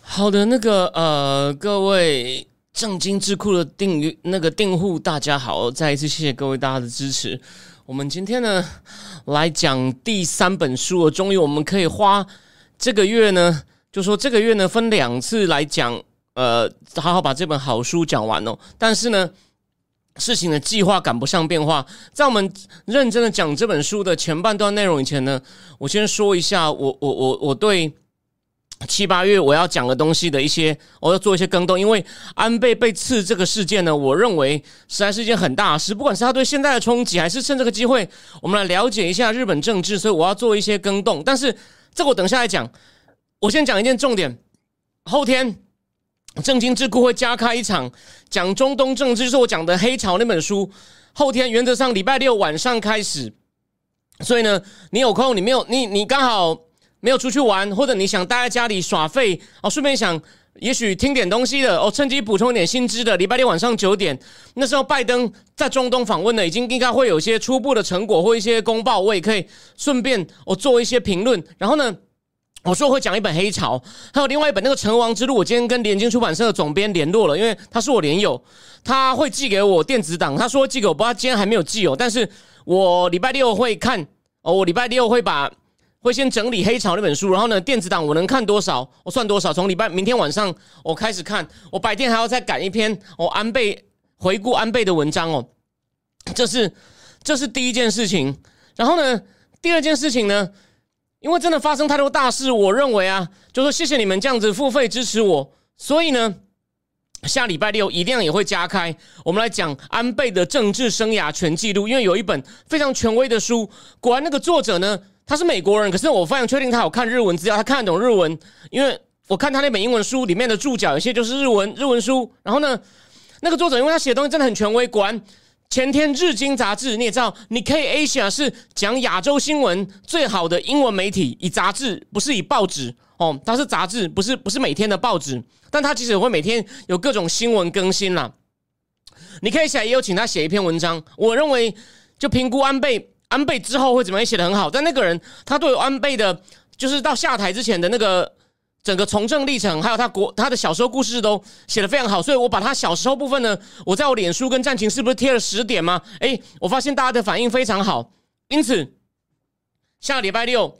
好的，那个呃，各位正经智库的订阅那个订户，大家好，再一次谢谢各位大家的支持。我们今天呢来讲第三本书，终于我们可以花这个月呢，就说这个月呢分两次来讲，呃，好好把这本好书讲完哦。但是呢，事情的计划赶不上变化，在我们认真的讲这本书的前半段内容以前呢，我先说一下，我我我我对。七八月我要讲的东西的一些，我要做一些更动，因为安倍被刺这个事件呢，我认为实在是一件很大的事，不管是他对现在的冲击，还是趁这个机会，我们来了解一下日本政治，所以我要做一些更动。但是这个我等下来讲，我先讲一件重点。后天正经智库会加开一场讲中东政治，就是我讲的《黑潮》那本书。后天原则上礼拜六晚上开始，所以呢，你有空，你没有，你你刚好。没有出去玩，或者你想待在家里耍废哦，顺便想也许听点东西的哦，趁机补充一点薪资的。礼拜六晚上九点，那时候拜登在中东访问呢，已经应该会有一些初步的成果或一些公报，我也可以顺便我做一些评论。然后呢，我说会讲一本黑潮，还有另外一本那个《成王之路》，我今天跟联经出版社的总编联络了，因为他是我连友，他会寄给我电子档，他说寄给我，不知道今天还没有寄哦，但是我礼拜六会看哦，我礼拜六会把。会先整理黑潮那本书，然后呢，电子档我能看多少，我算多少。从礼拜明天晚上我开始看，我白天还要再赶一篇我安倍回顾安倍的文章哦。这是这是第一件事情。然后呢，第二件事情呢，因为真的发生太多大事，我认为啊，就说谢谢你们这样子付费支持我。所以呢，下礼拜六一定也会加开，我们来讲安倍的政治生涯全记录，因为有一本非常权威的书。果然那个作者呢。他是美国人，可是我非常确定他有看日文资料，他看得懂日文，因为我看他那本英文书里面的注脚，有些就是日文日文书。然后呢，那个作者因为他写的东西真的很权威，果然前天日经杂志你也知道，你可以 Asia 是讲亚洲新闻最好的英文媒体，以杂志不是以报纸哦，它是杂志，不是不是每天的报纸，但他其实会每天有各种新闻更新啦。你可以写，也有请他写一篇文章。我认为就评估安倍。安倍之后会怎么样？写的很好，但那个人他对安倍的，就是到下台之前的那个整个从政历程，还有他国他的小时候故事都写的非常好，所以我把他小时候部分呢，我在我脸书跟战情是不是贴了十点吗？诶，我发现大家的反应非常好，因此下礼拜六，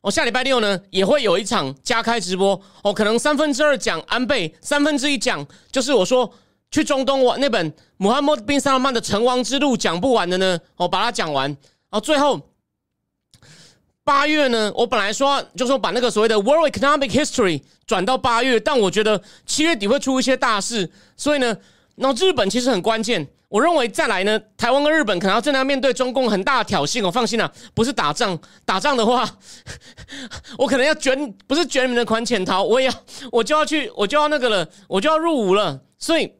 我下礼拜六呢也会有一场加开直播，哦，可能三分之二讲安倍，三分之一讲就是我说。去中东玩那本穆罕默德·宾·萨勒曼的《成王之路》讲不完的呢，我把它讲完。然后最后八月呢，我本来说就说把那个所谓的 World Economic History 转到八月，但我觉得七月底会出一些大事，所以呢，那日本其实很关键。我认为再来呢，台湾跟日本可能要正在面对中共很大的挑衅。我放心了，不是打仗，打仗的话，我可能要卷，不是卷你们的款潜逃，我也要，我就要去，我就要那个了，我就要入伍了，所以。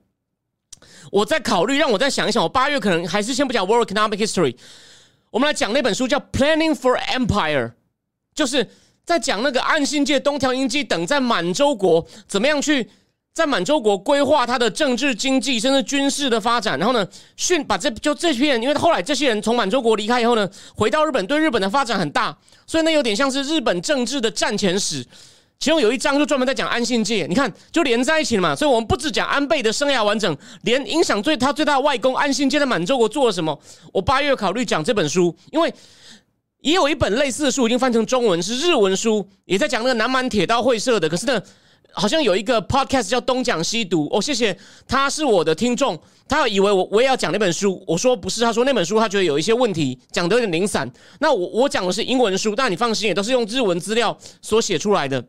我在考虑，让我再想一想。我八月可能还是先不讲 World Economic History，我们来讲那本书叫《Planning for Empire》，就是在讲那个岸信介、东条英机等在满洲国怎么样去在满洲国规划他的政治、经济甚至军事的发展。然后呢，训把这就这批人，因为后来这些人从满洲国离开以后呢，回到日本，对日本的发展很大，所以那有点像是日本政治的战前史。其中有一章就专门在讲安信介，你看就连在一起了嘛。所以，我们不只讲安倍的生涯完整，连影响最他最大的外公安信介在满洲国做了什么。我八月考虑讲这本书，因为也有一本类似的书已经翻成中文，是日文书，也在讲那个南满铁道会社的。可是呢，好像有一个 podcast 叫东讲西读。哦，谢谢，他是我的听众，他以为我我也要讲那本书。我说不是，他说那本书他觉得有一些问题，讲的有点零散。那我我讲的是英文书，但你放心，也都是用日文资料所写出来的。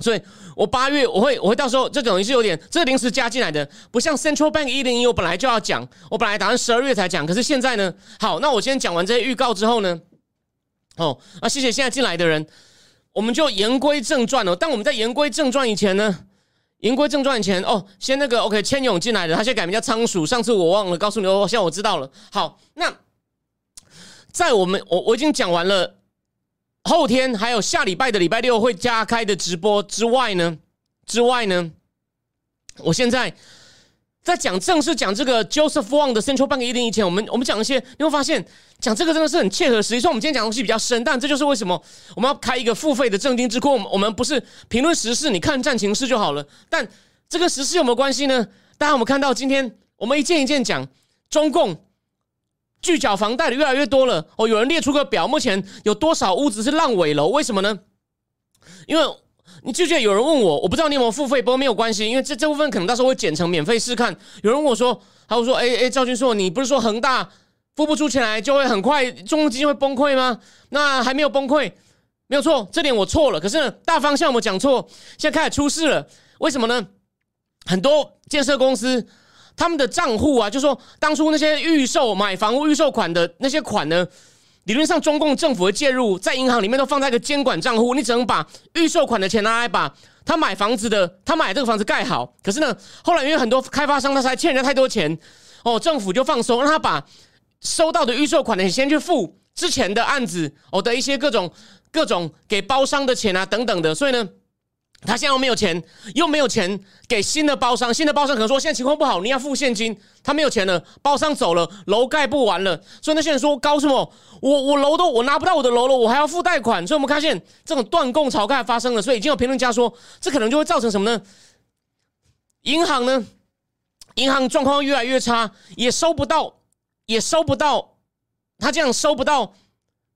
所以，我八月我会我会到时候这等于是有点这临时加进来的，不像 Central Bank 一零一，我本来就要讲，我本来打算十二月才讲，可是现在呢，好，那我先讲完这些预告之后呢，哦，啊，谢谢现在进来的人，我们就言归正传了。但我们在言归正传以前呢，言归正传以前哦，先那个 OK，千勇进来的，他现在改名叫仓鼠。上次我忘了告诉你哦，现在我知道了。好，那在我们我我已经讲完了，后天还有下礼拜的礼拜六会加开的直播之外呢，之外呢，我现在。在讲正式讲这个 Joseph Wang 的 Central Bank 一零以前，我们我们讲一些，你会发现讲这个真的是很切合实际。虽然我们今天讲东西比较深，但这就是为什么我们要开一个付费的正经智库。我们我们不是评论时事，你看战情事就好了。但这个时事有没有关系呢？大家我们看到今天我们一件一件讲，中共拒缴房贷的越来越多了。哦，有人列出个表，目前有多少屋子是烂尾楼？为什么呢？因为。你就觉得有人问我，我不知道你有没有付费，不过没有关系，因为这这部分可能到时候会剪成免费试看。有人问我说，他会说，哎哎，赵军硕，你不是说恒大付不出钱来就会很快中国基金会崩溃吗？那还没有崩溃，没有错，这点我错了。可是，大方向我讲错，现在开始出事了，为什么呢？很多建设公司他们的账户啊，就说当初那些预售买房屋预售款的那些款呢。理论上，中共政府的介入在银行里面都放在一个监管账户，你只能把预售款的钱拿来把他买房子的，他买这个房子盖好。可是呢，后来因为很多开发商他才欠人家太多钱，哦，政府就放松，让他把收到的预售款的先去付之前的案子哦的一些各种各种给包商的钱啊等等的，所以呢。他现在又没有钱，又没有钱给新的包商，新的包商可能说现在情况不好，你要付现金，他没有钱了，包商走了，楼盖不完了，所以那些人说高什么？我我楼都我拿不到我的楼了，我还要付贷款，所以我们看见这种断供潮开始发生了，所以已经有评论家说，这可能就会造成什么呢？银行呢，银行状况越来越差，也收不到，也收不到，他这样收不到。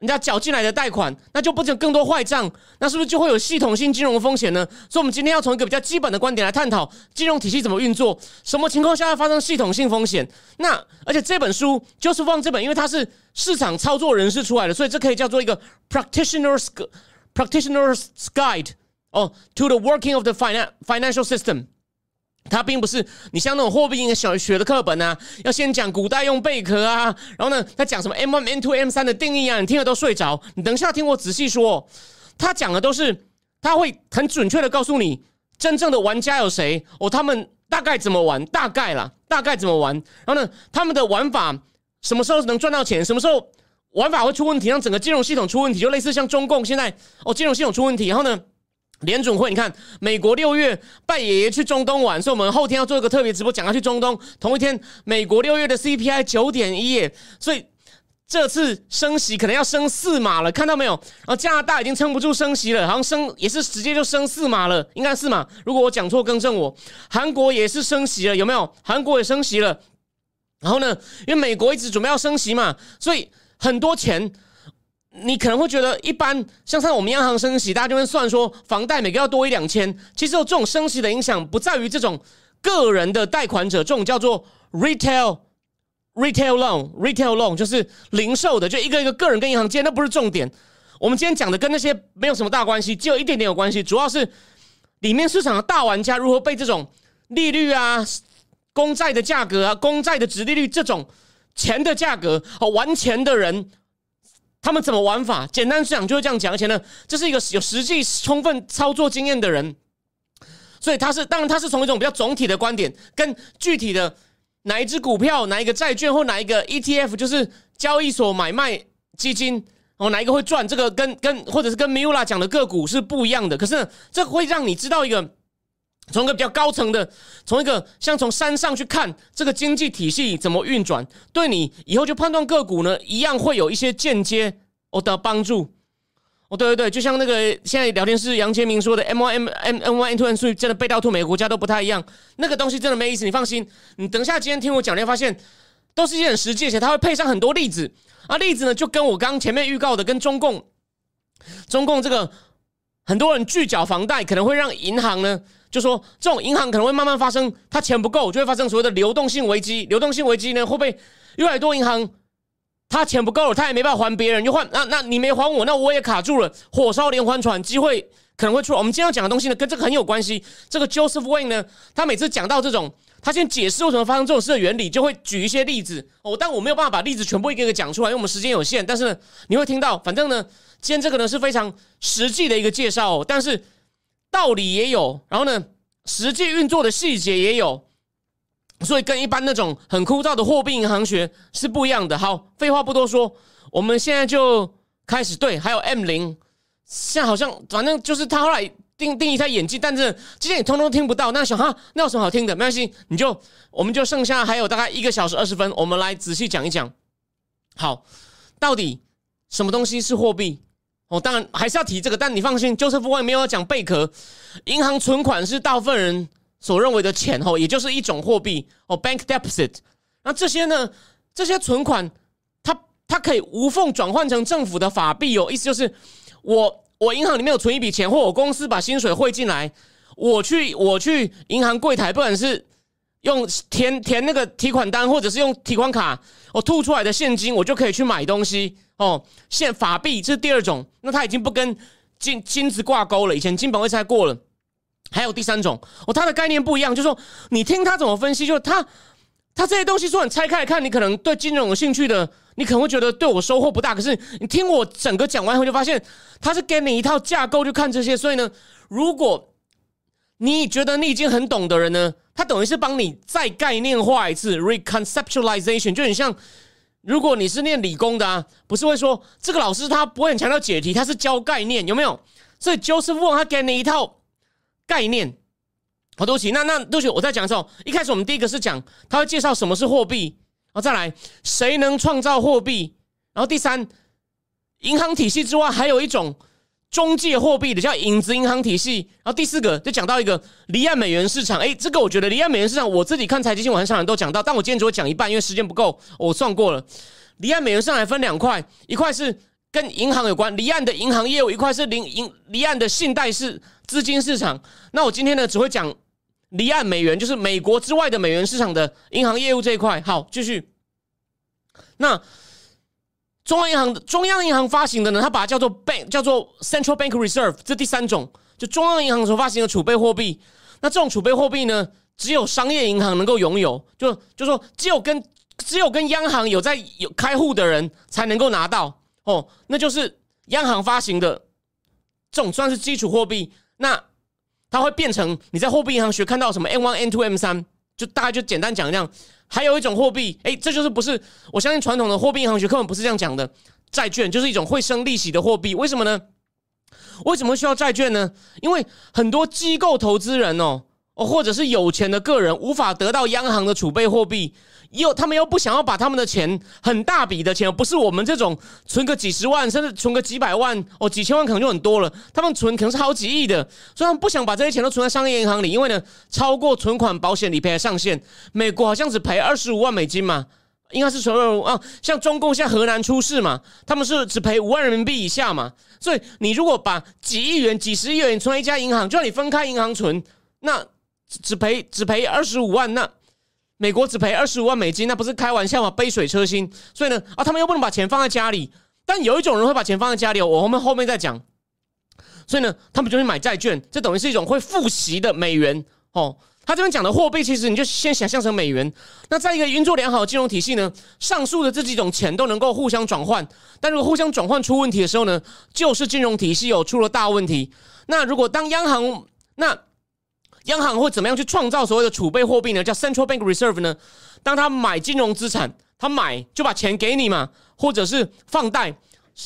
人家缴进来的贷款，那就不仅更多坏账，那是不是就会有系统性金融风险呢？所以，我们今天要从一个比较基本的观点来探讨金融体系怎么运作，什么情况下会发生系统性风险？那而且这本书就是放这本，因为它是市场操作人士出来的，所以这可以叫做一个 practitioners practitioners guide 哦，to the working of the finan financial system。它并不是你像那种货币银小学的课本啊，要先讲古代用贝壳啊，然后呢，他讲什么 mm two M 三的定义啊，你听了都睡着。你等一下听我仔细说，他讲的都是他会很准确的告诉你真正的玩家有谁哦，他们大概怎么玩，大概啦，大概怎么玩，然后呢，他们的玩法什么时候能赚到钱，什么时候玩法会出问题，让整个金融系统出问题，就类似像中共现在哦，金融系统出问题，然后呢？联准会，你看，美国六月拜爷爷去中东玩，所以我们后天要做一个特别直播，讲他去中东。同一天，美国六月的 CPI 九点一，所以这次升息可能要升四码了，看到没有？然后加拿大已经撑不住升息了，好像升也是直接就升四码了，应该是嘛？如果我讲错，更正我。韩国也是升息了，有没有？韩国也升息了。然后呢，因为美国一直准备要升息嘛，所以很多钱。你可能会觉得一般，像像我们央行升息，大家就会算说房贷每个要多一两千。其实这种升息的影响不在于这种个人的贷款者，这种叫做 retail retail loan retail loan 就是零售的，就一个一个个人跟银行借，那不是重点。我们今天讲的跟那些没有什么大关系，只有一点点有关系，主要是里面市场的大玩家如何被这种利率啊、公债的价格啊、公债的值利率这种钱的价格和玩钱的人。他们怎么玩法？简单讲就是这样讲，而且呢，这是一个有实际充分操作经验的人，所以他是当然他是从一种比较总体的观点，跟具体的哪一只股票、哪一个债券或哪一个 ETF，就是交易所买卖基金哦，哪一个会赚？这个跟跟或者是跟 miula 讲的个股是不一样的。可是这会让你知道一个从一个比较高层的，从一个像从山上去看这个经济体系怎么运转，对你以后就判断个股呢，一样会有一些间接。哦的帮助，哦，对对对，就像那个现在聊天室杨杰明说的，M Y M M M Y N Two N 数据真的背到吐，每个国家都不太一样，那个东西真的没意思。你放心，你等一下今天听我讲，你会发现都是一些很实际，而且他会配上很多例子啊，例子呢就跟我刚前面预告的，跟中共中共这个很多人拒缴房贷，可能会让银行呢，就说这种银行可能会慢慢发生，他钱不够，就会发生所谓的流动性危机。流动性危机呢，会被越来越多银行。他钱不够了，他也没办法还别人，就换那那你没还我，那我也卡住了，火烧连环船，机会可能会出来。我们今天要讲的东西呢，跟这个很有关系。这个 Joseph Wayne 呢，他每次讲到这种，他先解释为什么发生这种事的原理，就会举一些例子哦。但我没有办法把例子全部一个一个讲出来，因为我们时间有限。但是呢，你会听到，反正呢，今天这个呢是非常实际的一个介绍，但是道理也有。然后呢，实际运作的细节也有，所以跟一般那种很枯燥的货币银行学是不一样的。好，废话不多说，我们现在就开始。对，还有 M 零，现在好像反正就是他后来定定义他演技，但是今天你通通听不到。那想哈，那有什么好听的？没关系，你就我们就剩下还有大概一个小时二十分，我们来仔细讲一讲。好，到底什么东西是货币？哦，当然还是要提这个，但你放心，就是不会没有讲贝壳。银行存款是大部分人所认为的钱，哦，也就是一种货币哦，bank deposit。那这些呢，这些存款，它它可以无缝转换成政府的法币哦。意思就是，我我银行里面有存一笔钱，或我公司把薪水汇进来，我去我去银行柜台，不管是用填填那个提款单，或者是用提款卡，我吐出来的现金，我就可以去买东西。哦，现法币这是第二种，那它已经不跟金金子挂钩了。以前金本位才过了，还有第三种哦，它的概念不一样，就是说你听他怎么分析，就是他他这些东西说你拆开来看，你可能对金融有兴趣的，你可能会觉得对我收获不大。可是你听我整个讲完以后，就发现他是给你一套架构去看这些。所以呢，如果你觉得你已经很懂的人呢，他等于是帮你再概念化一次 reconceptualization，就很像。如果你是念理工的啊，不是会说这个老师他不会很强调解题，他是教概念，有没有？所以 Joseph Wong 他给你一套概念。好，对不起，那那对不起，我在讲的时候，一开始我们第一个是讲他会介绍什么是货币，然后再来谁能创造货币，然后第三，银行体系之外还有一种。中介货币的叫影子银行体系，然后第四个就讲到一个离岸美元市场。哎，这个我觉得离岸美元市场，我自己看财经新闻上人都讲到，但我今天只会讲一半，因为时间不够。我算过了，离岸美元市场分两块，一块是跟银行有关，离岸的银行业务；一块是离银离岸的信贷式资金市场。那我今天呢，只会讲离岸美元，就是美国之外的美元市场的银行业务这一块。好，继续。那。中央银行的中央银行发行的呢，它把它叫做 bank，叫做 central bank reserve，这第三种，就中央银行所发行的储备货币。那这种储备货币呢，只有商业银行能够拥有，就就说只有跟只有跟央行有在有开户的人才能够拿到哦，那就是央行发行的这种算是基础货币。那它会变成你在货币银行学看到什么 N one N two M 三，就大概就简单讲这样。还有一种货币，哎，这就是不是？我相信传统的货币银行学根本不是这样讲的。债券就是一种会生利息的货币，为什么呢？为什么需要债券呢？因为很多机构投资人哦。哦，或者是有钱的个人无法得到央行的储备货币，又他们又不想要把他们的钱很大笔的钱，不是我们这种存个几十万，甚至存个几百万哦，几千万可能就很多了。他们存可能是好几亿的，所以他们不想把这些钱都存在商业银行里，因为呢，超过存款保险理赔的上限，美国好像只赔二十五万美金嘛，应该是存了啊，像中共像河南出事嘛，他们是只赔五万人民币以下嘛，所以你如果把几亿元、几十亿元存在一家银行，就让你分开银行存，那。只赔只赔二十五万，那美国只赔二十五万美金，那不是开玩笑吗？杯水车薪。所以呢，啊，他们又不能把钱放在家里，但有一种人会把钱放在家里，我们后面再讲。所以呢，他们就会买债券，这等于是一种会付息的美元哦。他这边讲的货币，其实你就先想象成美元。那在一个运作良好的金融体系呢，上述的这几种钱都能够互相转换，但如果互相转换出问题的时候呢，就是金融体系有出了大问题。那如果当央行那。央行会怎么样去创造所谓的储备货币呢？叫 central bank reserve 呢？当他买金融资产，他买就把钱给你嘛，或者是放贷，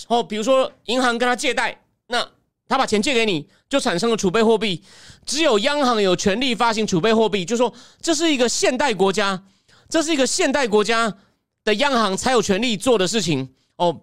哦，比如说银行跟他借贷，那他把钱借给你，就产生了储备货币。只有央行有权利发行储备货币，就说这是一个现代国家，这是一个现代国家的央行才有权利做的事情哦。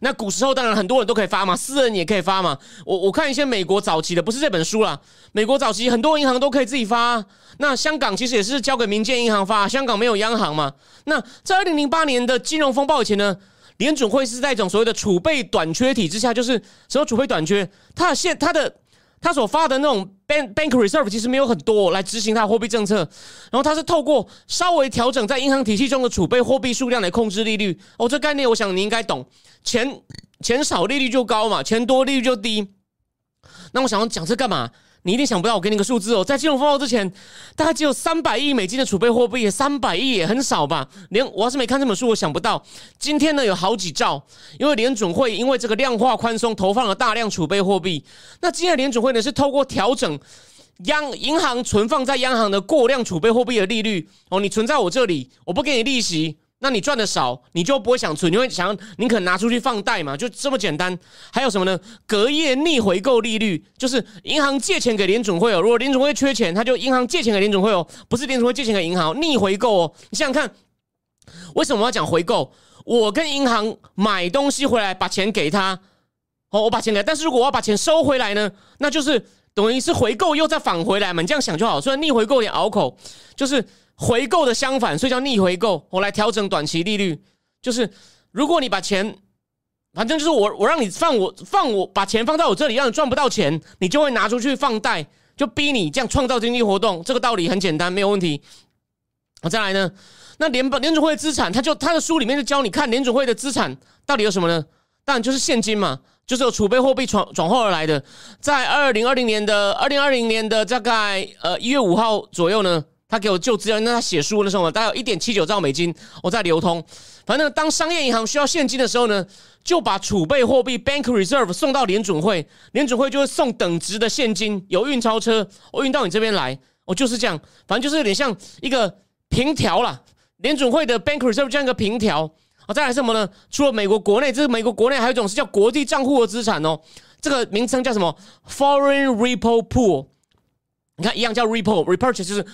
那古时候当然很多人都可以发嘛，私人也可以发嘛。我我看一些美国早期的，不是这本书啦，美国早期很多银行都可以自己发。那香港其实也是交给民间银行发，香港没有央行嘛。那在二零零八年的金融风暴以前呢，联准会是在一种所谓的储备短缺体之下，就是什么储备短缺，它的现它的。他所发的那种 bank bank reserve 其实没有很多来执行他货币政策，然后他是透过稍微调整在银行体系中的储备货币数量来控制利率。哦，这概念我想你应该懂，钱钱少利率就高嘛，钱多利率就低。那我想要讲这干嘛？你一定想不到，我给你个数字哦，在金融风暴之前，大概只有三百亿美金的储备货币，三百亿也很少吧？连我要是没看这本书，我想不到今天呢有好几兆，因为联准会因为这个量化宽松投放了大量储备货币。那今天联准会呢是透过调整央银行存放在央行的过量储备货币的利率哦，你存在我这里，我不给你利息，那你赚的少，你就不会想存，你会想你可能拿出去放贷嘛，就这么简单。还有什么呢？隔夜逆回购利率，就是银行借钱给联准会哦，如果联准会缺钱，他就银行借钱给联准会哦，不是联准会借钱给银行，逆回购哦。你想想看，为什么我要讲回购？我跟银行买东西回来，把钱给他，哦，我把钱给，但是如果我要把钱收回来呢，那就是等于是回购又再返回来嘛，你这样想就好。虽然逆回购有点拗口，就是回购的相反，所以叫逆回购。我来调整短期利率，就是如果你把钱，反正就是我我让你放我放我把钱放在我这里，让你赚不到钱，你就会拿出去放贷，就逼你这样创造经济活动。这个道理很简单，没有问题。我再来呢。那联邦联储会的资产，他就他的书里面就教你看联储会的资产到底有什么呢？当然就是现金嘛，就是有储备货币转转化而来的。在二零二零年的二零二零年的大概呃一月五号左右呢，他给我旧资料，那他写书的时候，大概有一点七九兆美金我在流通。反正当商业银行需要现金的时候呢，就把储备货币 （bank reserve） 送到联准会，联准会就会送等值的现金，有运钞车，我运到你这边来。我就是这样，反正就是有点像一个凭条了。联准会的 Bank Reserve 这样一个凭条啊，再来什么呢？除了美国国内，这是美国国内还有一种是叫国际账户的资产哦，这个名称叫什么？Foreign Repo Pool。你看，一样叫 Repo，Repurchase 就是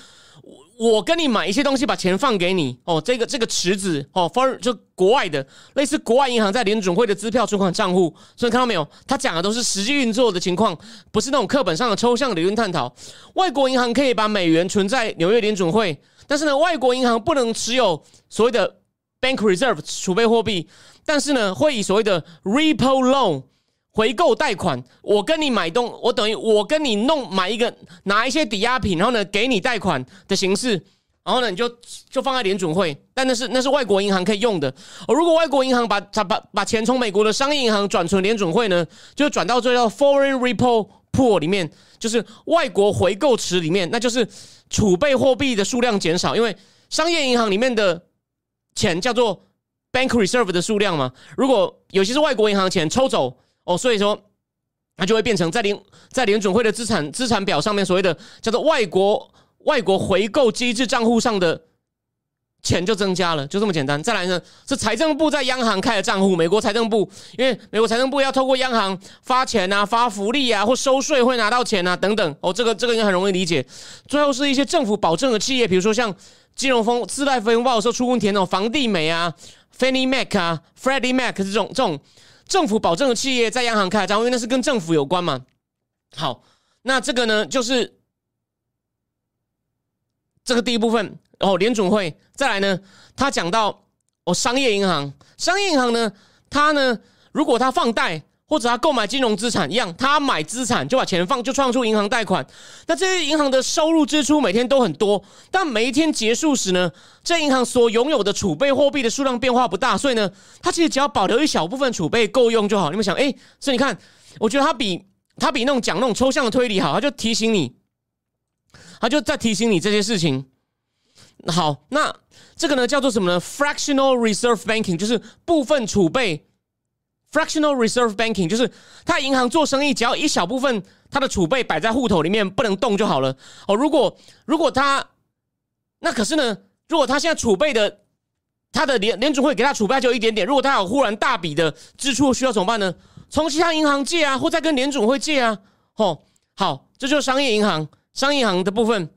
我跟你买一些东西，把钱放给你哦。这个这个池子哦，for 就国外的，类似国外银行在联准会的支票存款账户。所以看到没有？他讲的都是实际运作的情况，不是那种课本上的抽象理论探讨。外国银行可以把美元存在纽约联准会。但是呢，外国银行不能持有所谓的 bank reserve 储备货币，但是呢，会以所谓的 repo loan 回购贷款，我跟你买东，我等于我跟你弄买一个拿一些抵押品，然后呢给你贷款的形式，然后呢你就就放在联准会，但那是那是外国银行可以用的。哦如果外国银行把把把把钱从美国的商业银行转存联准会呢，就转到这叫 foreign repo pool 里面，就是外国回购池里面，那就是。储备货币的数量减少，因为商业银行里面的钱叫做 bank reserve 的数量嘛。如果有些是外国银行钱抽走哦，所以说它就会变成在联在联准会的资产资产表上面所谓的叫做外国外国回购机制账户上的。钱就增加了，就这么简单。再来呢，是财政部在央行开的账户。美国财政部，因为美国财政部要透过央行发钱啊、发福利啊，或收税会拿到钱啊等等。哦，这个这个应该很容易理解。最后是一些政府保证的企业，比如说像金融风次贷风暴的时候出问题那种房地美啊、Fannie Mac 啊、Freddie Mac 这种这种政府保证的企业在央行开的账户，因为那是跟政府有关嘛。好，那这个呢，就是这个第一部分。哦，联总会再来呢？他讲到哦，商业银行，商业银行呢，他呢，如果他放贷或者他购买金融资产一样，他买资产就把钱放，就创出银行贷款。那这些银行的收入支出每天都很多，但每一天结束时呢，这银行所拥有的储备货币的数量变化不大，所以呢，他其实只要保留一小部分储备够用就好。你们想，哎，所以你看，我觉得他比他比那种讲那种抽象的推理好，他就提醒你，他就在提醒你这些事情。好，那这个呢叫做什么呢？Fractional reserve banking 就是部分储备。Fractional reserve banking 就是他银行做生意，只要一小部分他的储备摆在户头里面不能动就好了。哦，如果如果他那可是呢，如果他现在储备的他的联联储会给他储备就一点点，如果他有忽然大笔的支出需要怎么办呢？从其他银行借啊，或再跟联储会借啊。哦，好，这就是商业银行商业银行的部分。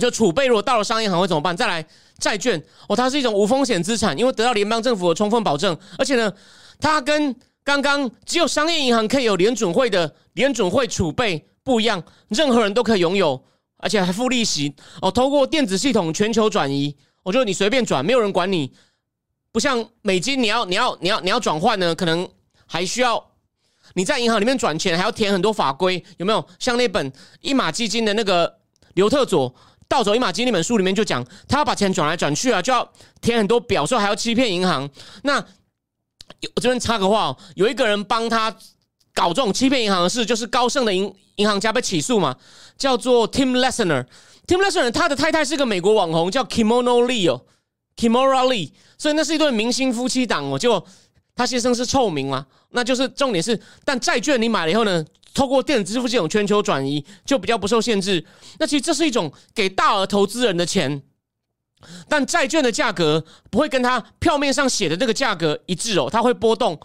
就储备，如果到了商业银行会怎么办？再来债券哦，它是一种无风险资产，因为得到联邦政府的充分保证，而且呢，它跟刚刚只有商业银行可以有联准会的联准会储备不一样，任何人都可以拥有，而且还付利息哦。通过电子系统全球转移，我觉得你随便转，没有人管你，不像美金，你要你要你要你要转换呢，可能还需要你在银行里面转钱，还要填很多法规，有没有？像那本一马基金的那个刘特佐。《盗走一马金》那本书里面就讲，他要把钱转来转去啊，就要填很多表，说还要欺骗银行。那我这边插个话哦，有一个人帮他搞这种欺骗银行的事，就是高盛的银银行家被起诉嘛，叫做 Tim Lesner。Tim Lesner 他的太太是个美国网红，叫 Kimono Lee 哦，Kimora Lee，所以那是一对明星夫妻档哦。就他先生是臭名嘛，那就是重点是，但债券你买了以后呢，透过电子支付系统全球转移，就比较不受限制。那其实这是一种给大额投资人的钱，但债券的价格不会跟它票面上写的那个价格一致哦，它会波动。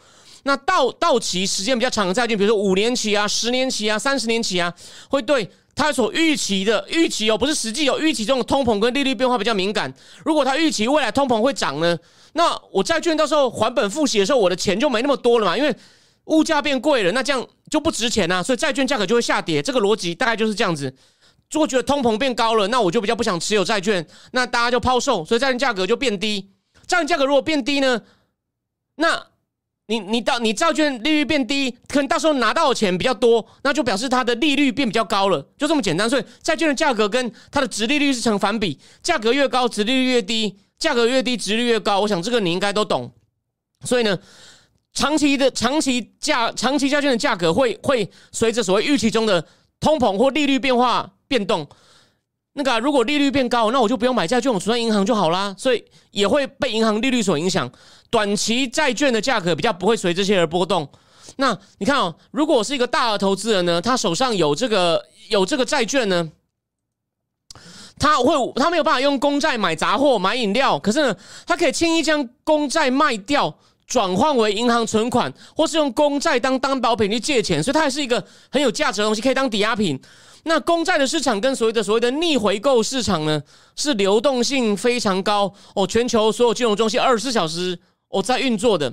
那到到期时间比较长的债券，比如说五年期啊、十年期啊、三十年期啊，会对它所预期的预期哦，不是实际有预期这种通膨跟利率变化比较敏感。如果它预期未来通膨会涨呢，那我债券到时候还本付息的时候，我的钱就没那么多了嘛，因为物价变贵了，那这样就不值钱呐，所以债券价格就会下跌。这个逻辑大概就是这样子。如果觉得通膨变高了，那我就比较不想持有债券，那大家就抛售，所以债券价格就变低。债券价格如果变低呢，那你你到你债券利率变低，可能到时候拿到的钱比较多，那就表示它的利率变比较高了，就这么简单。所以债券的价格跟它的值利率是成反比，价格越高，值利率越低；价格越低，值率越高。我想这个你应该都懂。所以呢，长期的长期价长期债券的价格会会随着所谓预期中的通膨或利率变化变动。那个如果利率变高，那我就不用买债券，我存在银行就好啦。所以也会被银行利率所影响。短期债券的价格比较不会随这些而波动。那你看哦，如果我是一个大额投资人呢，他手上有这个有这个债券呢，他会他没有办法用公债买杂货、买饮料，可是呢，他可以轻易将公债卖掉，转换为银行存款，或是用公债当担保品去借钱，所以它还是一个很有价值的东西，可以当抵押品。那公债的市场跟所谓的所谓的逆回购市场呢，是流动性非常高哦，全球所有金融中心二十四小时。哦在运作的，